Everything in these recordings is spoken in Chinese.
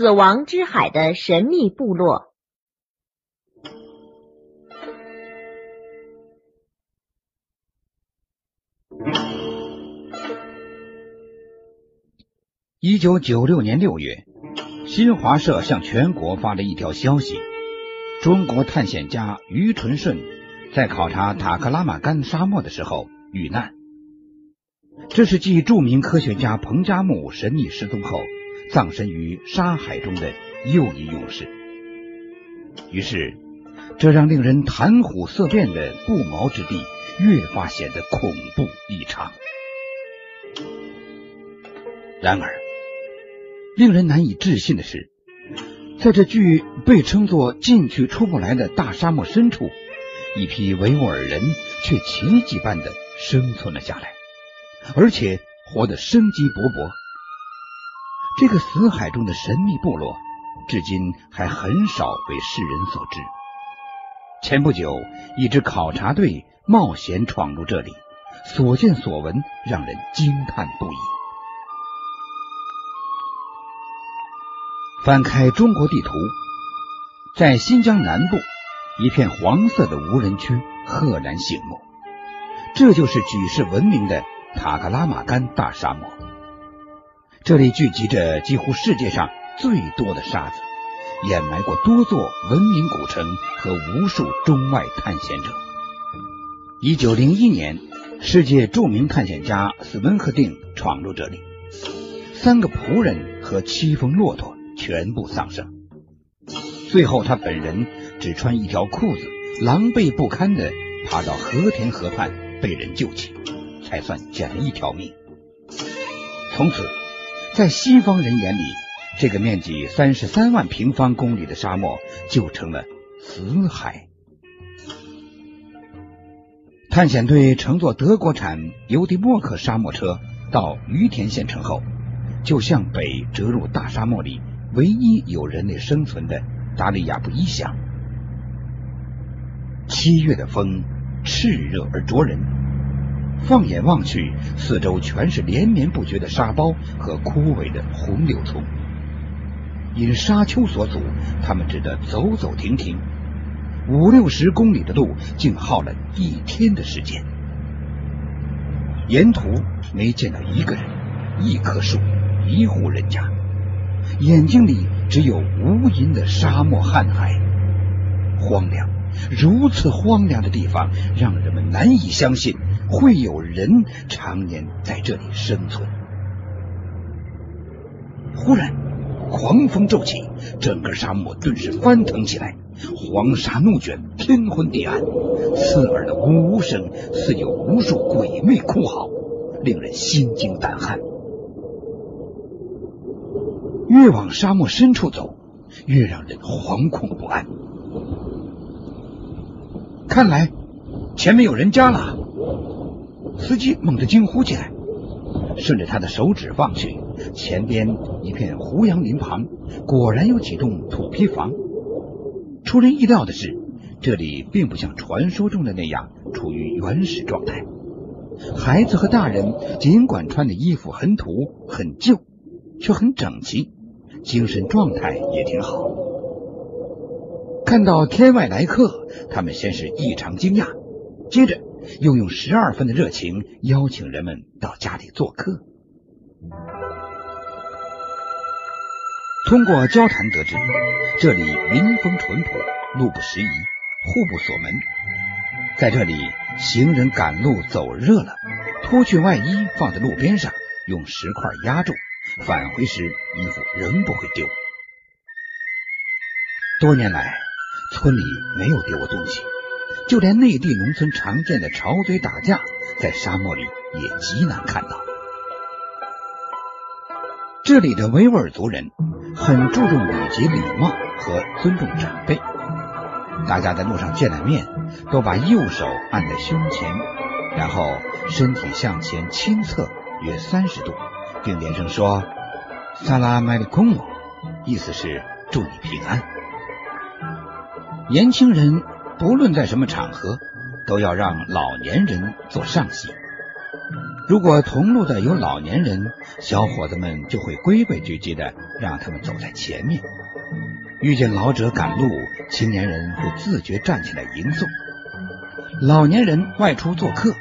死亡之海的神秘部落。一九九六年六月，新华社向全国发了一条消息：中国探险家于纯顺在考察塔克拉玛干沙漠的时候遇难。这是继著名科学家彭加木神秘失踪后，葬身于沙海中的又一勇士。于是，这让令人谈虎色变的不毛之地越发显得恐怖异常。然而，令人难以置信的是，在这具被称作进去出不来的大沙漠深处，一批维吾尔人却奇迹般的生存了下来。而且活得生机勃勃。这个死海中的神秘部落，至今还很少被世人所知。前不久，一支考察队冒险闯入这里，所见所闻让人惊叹不已。翻开中国地图，在新疆南部，一片黄色的无人区赫然醒目，这就是举世闻名的。塔克拉玛干大沙漠，这里聚集着几乎世界上最多的沙子，掩埋过多座文明古城和无数中外探险者。一九零一年，世界著名探险家斯文赫定闯入这里，三个仆人和七峰骆驼全部丧生。最后，他本人只穿一条裤子，狼狈不堪的爬到和田河畔，被人救起。才算捡了一条命。从此，在西方人眼里，这个面积三十三万平方公里的沙漠就成了死海。探险队乘坐德国产尤迪莫克沙漠车到于田县城后，就向北折入大沙漠里唯一有人类生存的达里亚布依乡。七月的风炽热而灼人。放眼望去，四周全是连绵不绝的沙包和枯萎的红柳丛。因沙丘所阻，他们只得走走停停，五六十公里的路竟耗了一天的时间。沿途没见到一个人、一棵树、一户人家，眼睛里只有无垠的沙漠瀚海，荒凉。如此荒凉的地方，让人们难以相信。会有人常年在这里生存。忽然，狂风骤起，整个沙漠顿时翻腾起来，黄沙怒卷，天昏地暗，刺耳的呜呜声似有无数鬼魅哭嚎，令人心惊胆寒。越往沙漠深处走，越让人惶恐不安。看来前面有人家了。司机猛地惊呼起来，顺着他的手指望去，前边一片胡杨林旁，果然有几栋土坯房。出人意料的是，这里并不像传说中的那样处于原始状态。孩子和大人尽管穿的衣服很土很旧，却很整齐，精神状态也挺好。看到天外来客，他们先是异常惊讶，接着。又用十二分的热情邀请人们到家里做客。通过交谈得知，这里民风淳朴，路不拾遗，户不锁门。在这里，行人赶路走热了，脱去外衣放在路边上，用石块压住，返回时衣服仍不会丢。多年来，村里没有丢过东西。就连内地农村常见的吵嘴打架，在沙漠里也极难看到。这里的维吾尔族人很注重礼节、礼貌和尊重长辈。大家在路上见了面，都把右手按在胸前，然后身体向前倾侧约三十度，并连声说“萨拉麦里空”，意思是祝你平安。年轻人。不论在什么场合，都要让老年人做上席。如果同路的有老年人，小伙子们就会规规矩矩的让他们走在前面。遇见老者赶路，青年人会自觉站起来迎送；老年人外出做客，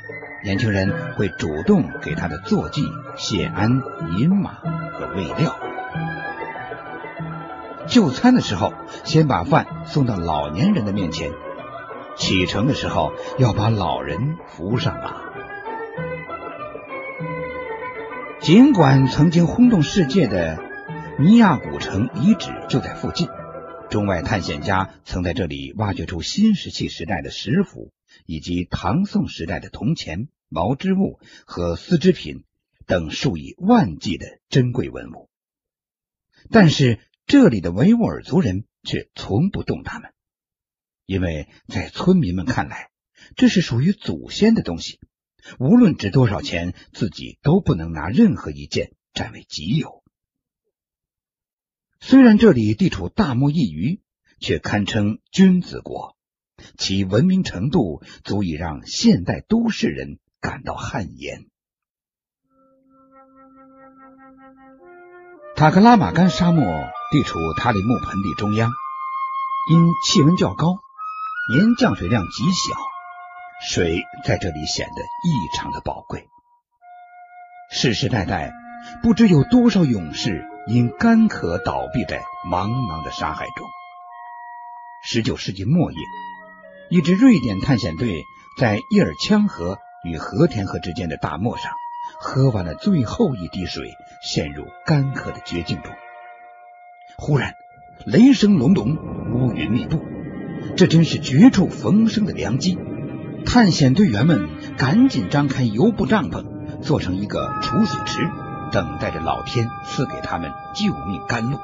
年轻人会主动给他的坐骑谢鞍、饮马和喂料。就餐的时候，先把饭送到老年人的面前；启程的时候，要把老人扶上马。尽管曾经轰动世界的尼亚古城遗址就在附近。中外探险家曾在这里挖掘出新石器时代的石斧，以及唐宋时代的铜钱、毛织物和丝织品等数以万计的珍贵文物。但是这里的维吾尔族人却从不动他们，因为在村民们看来，这是属于祖先的东西，无论值多少钱，自己都不能拿任何一件占为己有。虽然这里地处大漠一隅，却堪称君子国，其文明程度足以让现代都市人感到汗颜。塔克拉玛干沙漠地处塔里木盆地中央，因气温较高，年降水量极小，水在这里显得异常的宝贵。世世代代，不知有多少勇士。因干渴倒闭在茫茫的沙海中。十九世纪末叶，一支瑞典探险队在伊尔羌河与和田河之间的大漠上喝完了最后一滴水，陷入干渴的绝境中。忽然，雷声隆隆，乌云密布，这真是绝处逢生的良机。探险队员们赶紧张开油布帐篷，做成一个储水池。等待着老天赐给他们救命甘露，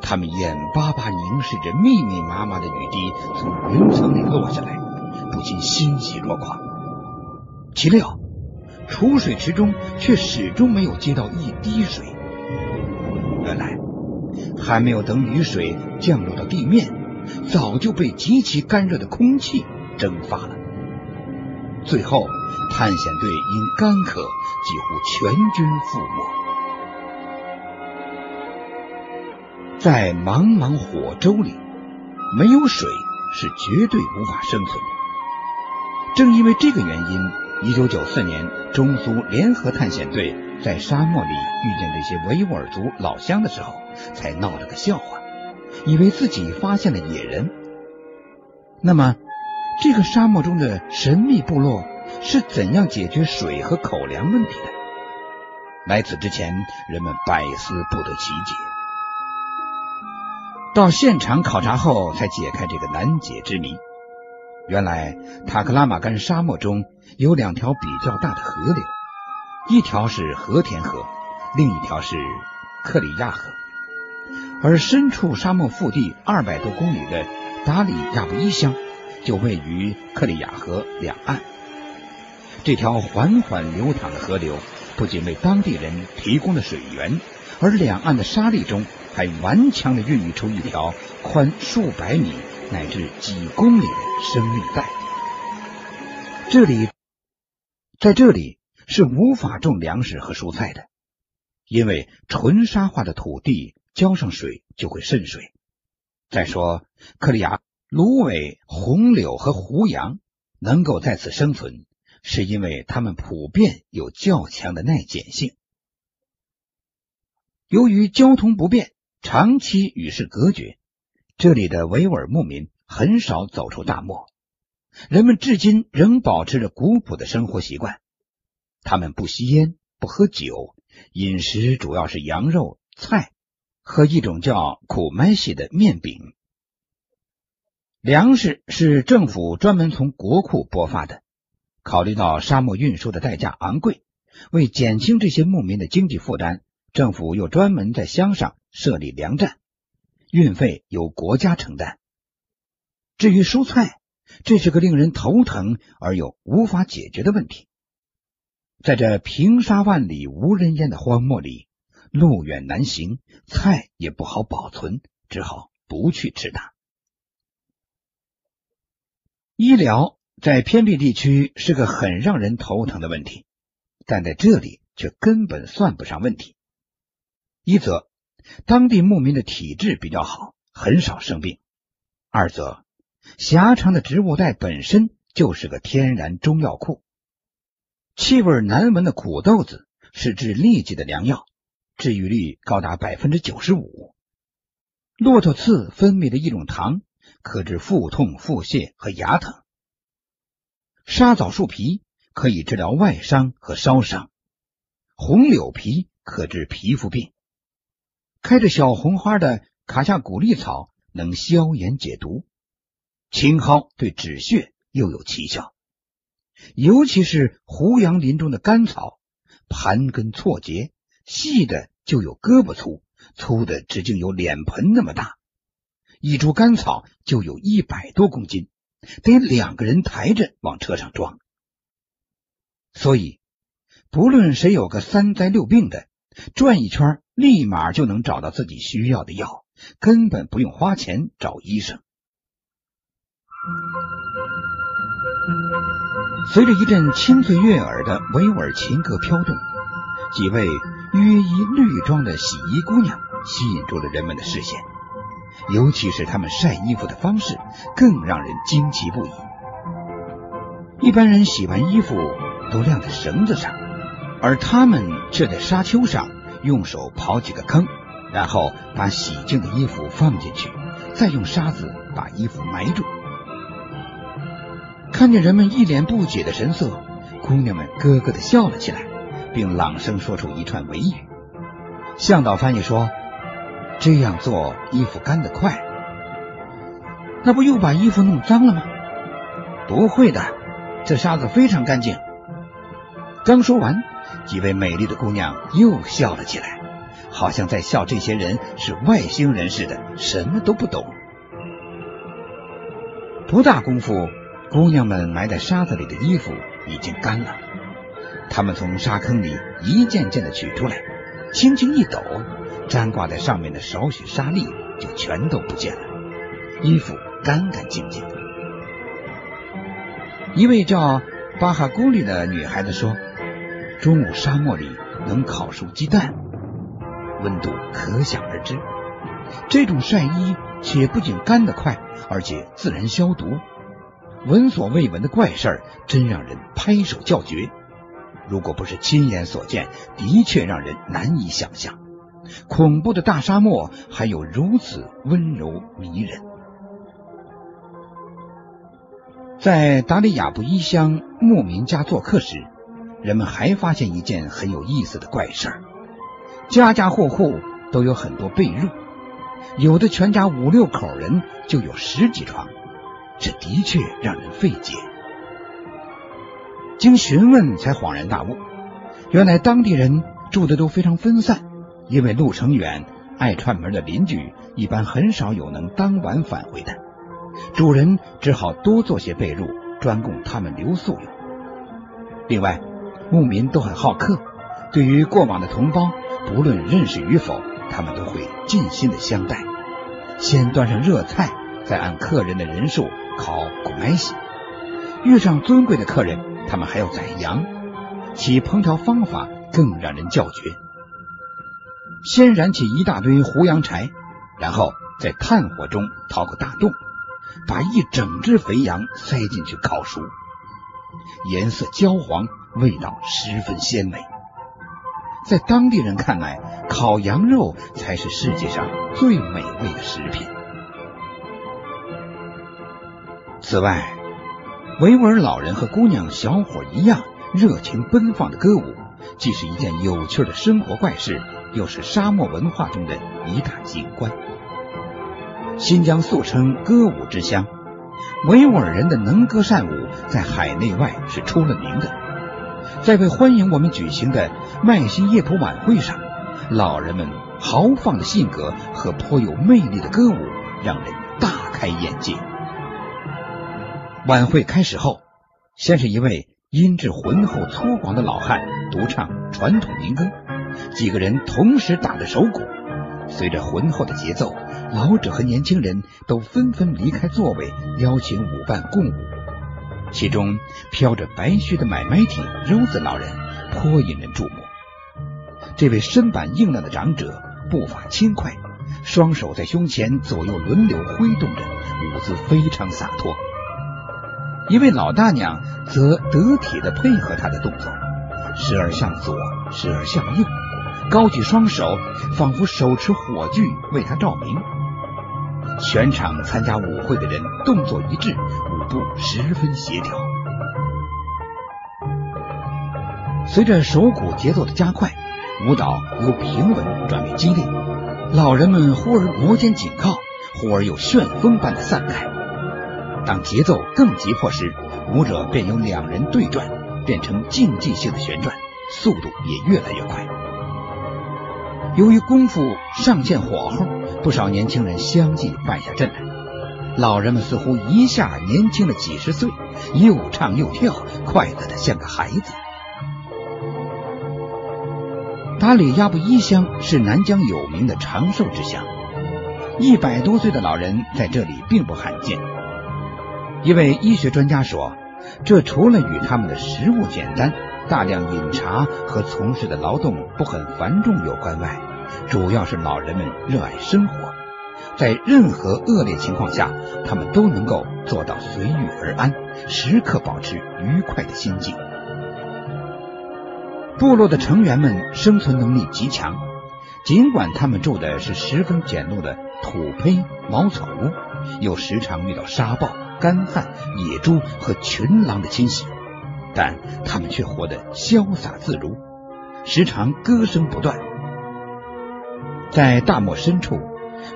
他们眼巴巴凝视着密密麻麻的雨滴从云层里落下来，不禁欣喜若狂。岂料储水池中却始终没有接到一滴水。原来还没有等雨水降落到地面，早就被极其干热的空气蒸发了。最后，探险队因干渴。几乎全军覆没，在茫茫火洲里，没有水是绝对无法生存的。正因为这个原因，一九九四年，中苏联合探险队在沙漠里遇见这些维吾尔族老乡的时候，才闹了个笑话，以为自己发现了野人。那么，这个沙漠中的神秘部落？是怎样解决水和口粮问题的？来此之前，人们百思不得其解。到现场考察后，才解开这个难解之谜。原来，塔克拉玛干沙漠中有两条比较大的河流，一条是和田河，另一条是克里亚河。而身处沙漠腹地二百多公里的达里亚布依乡，就位于克里亚河两岸。这条缓缓流淌的河流不仅为当地人提供了水源，而两岸的沙砾中还顽强地孕育出一条宽数百米乃至几公里的生命带。这里，在这里是无法种粮食和蔬菜的，因为纯沙化的土地浇上水就会渗水。再说，克里亚、芦苇、红柳和胡杨能够在此生存。是因为它们普遍有较强的耐碱性。由于交通不便，长期与世隔绝，这里的维吾尔牧民很少走出大漠。人们至今仍保持着古朴的生活习惯。他们不吸烟，不喝酒，饮食主要是羊肉、菜和一种叫苦麦西的面饼。粮食是政府专门从国库拨发的。考虑到沙漠运输的代价昂贵，为减轻这些牧民的经济负担，政府又专门在乡上设立粮站，运费由国家承担。至于蔬菜，这是个令人头疼而又无法解决的问题。在这平沙万里无人烟的荒漠里，路远难行，菜也不好保存，只好不去吃它。医疗。在偏僻地区是个很让人头疼的问题。但在这里却根本算不上问题。一则当地牧民的体质比较好，很少生病；二则狭长的植物带本身就是个天然中药库，气味难闻的苦豆子是治痢疾的良药，治愈率高达百分之九十五。骆驼刺分泌的一种糖，可治腹痛、腹泻和牙疼。沙枣树皮可以治疗外伤和烧伤，红柳皮可治皮肤病。开着小红花的卡夏古丽草能消炎解毒，青蒿对止血又有奇效。尤其是胡杨林中的甘草，盘根错节，细的就有胳膊粗，粗的直径有脸盆那么大。一株甘草就有一百多公斤，得两个人抬着往车上装。所以，不论谁有个三灾六病的，转一圈。立马就能找到自己需要的药，根本不用花钱找医生。随着一阵清脆悦耳的维吾尔琴歌飘动，几位约衣绿装的洗衣姑娘吸引住了人们的视线，尤其是她们晒衣服的方式更让人惊奇不已。一般人洗完衣服都晾在绳子上，而他们却在沙丘上。用手刨几个坑，然后把洗净的衣服放进去，再用沙子把衣服埋住。看见人们一脸不解的神色，姑娘们咯咯的笑了起来，并朗声说出一串维语。向导翻译说：“这样做衣服干得快，那不又把衣服弄脏了吗？”“不会的，这沙子非常干净。”刚说完。几位美丽的姑娘又笑了起来，好像在笑这些人是外星人似的，什么都不懂。不大功夫，姑娘们埋在沙子里的衣服已经干了。他们从沙坑里一件件的取出来，轻轻一抖，粘挂在上面的少许沙粒就全都不见了，衣服干干净净。一位叫巴哈古里的女孩子说。中午沙漠里能烤熟鸡蛋，温度可想而知。这种晒衣且不仅干得快，而且自然消毒，闻所未闻的怪事儿，真让人拍手叫绝。如果不是亲眼所见，的确让人难以想象，恐怖的大沙漠还有如此温柔迷人。在达里亚布依乡牧民家做客时。人们还发现一件很有意思的怪事儿：家家户户都有很多被褥，有的全家五六口人就有十几床，这的确让人费解。经询问才恍然大悟，原来当地人住的都非常分散，因为路程远，爱串门的邻居一般很少有能当晚返回的，主人只好多做些被褥，专供他们留宿用。另外。牧民都很好客，对于过往的同胞，不论认识与否，他们都会尽心的相待。先端上热菜，再按客人的人数烤古麦西。遇上尊贵的客人，他们还要宰羊。其烹调方法更让人叫绝：先燃起一大堆胡杨柴，然后在炭火中掏个大洞，把一整只肥羊塞进去烤熟，颜色焦黄。味道十分鲜美，在当地人看来，烤羊肉才是世界上最美味的食品。此外，维吾尔老人和姑娘小伙一样热情奔放的歌舞，既是一件有趣的生活怪事，又是沙漠文化中的一大景观。新疆素称歌舞之乡，维吾尔人的能歌善舞，在海内外是出了名的。在为欢迎我们举行的麦西叶普晚会上，老人们豪放的性格和颇有魅力的歌舞让人大开眼界。晚会开始后，先是一位音质浑厚粗犷的老汉独唱传统民歌，几个人同时打着手鼓，随着浑厚的节奏，老者和年轻人都纷纷离开座位，邀请舞伴共舞。其中飘着白须的买卖挺柔子老人，颇引人注目。这位身板硬朗的长者步伐轻快，双手在胸前左右轮流挥动着，舞姿非常洒脱。一位老大娘则得体的配合他的动作，时而向左，时而向右，高举双手，仿佛手持火炬为他照明。全场参加舞会的人动作一致，舞步十分协调。随着手鼓节奏的加快，舞蹈由平稳转为激烈，老人们忽而摩肩紧靠，忽而又旋风般的散开。当节奏更急迫时，舞者便由两人对转变成竞技性的旋转，速度也越来越快。由于功夫尚欠火候，不少年轻人相继败下阵来。老人们似乎一下年轻了几十岁，又唱又跳，快乐的像个孩子。达里亚布依乡是南疆有名的长寿之乡，一百多岁的老人在这里并不罕见。一位医学专家说，这除了与他们的食物简单、大量饮茶和从事的劳动不很繁重有关外，主要是老人们热爱生活，在任何恶劣情况下，他们都能够做到随遇而安，时刻保持愉快的心境。部落的成员们生存能力极强，尽管他们住的是十分简陋的土坯茅草屋，又时常遇到沙暴。干旱、野猪和群狼的侵袭，但他们却活得潇洒自如，时常歌声不断。在大漠深处，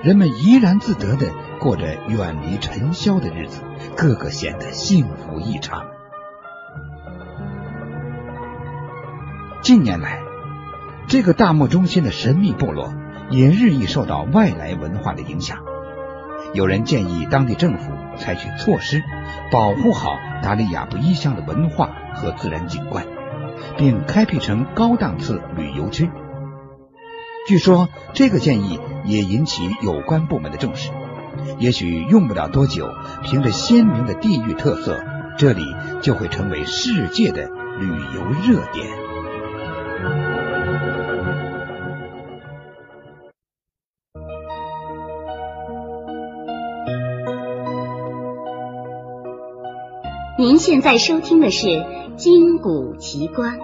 人们怡然自得的过着远离尘嚣的日子，个个显得幸福异常。近年来，这个大漠中心的神秘部落也日益受到外来文化的影响。有人建议当地政府采取措施，保护好达里亚布依乡的文化和自然景观，并开辟成高档次旅游区。据说这个建议也引起有关部门的重视。也许用不了多久，凭着鲜明的地域特色，这里就会成为世界的旅游热点。现在收听的是《金谷奇观》。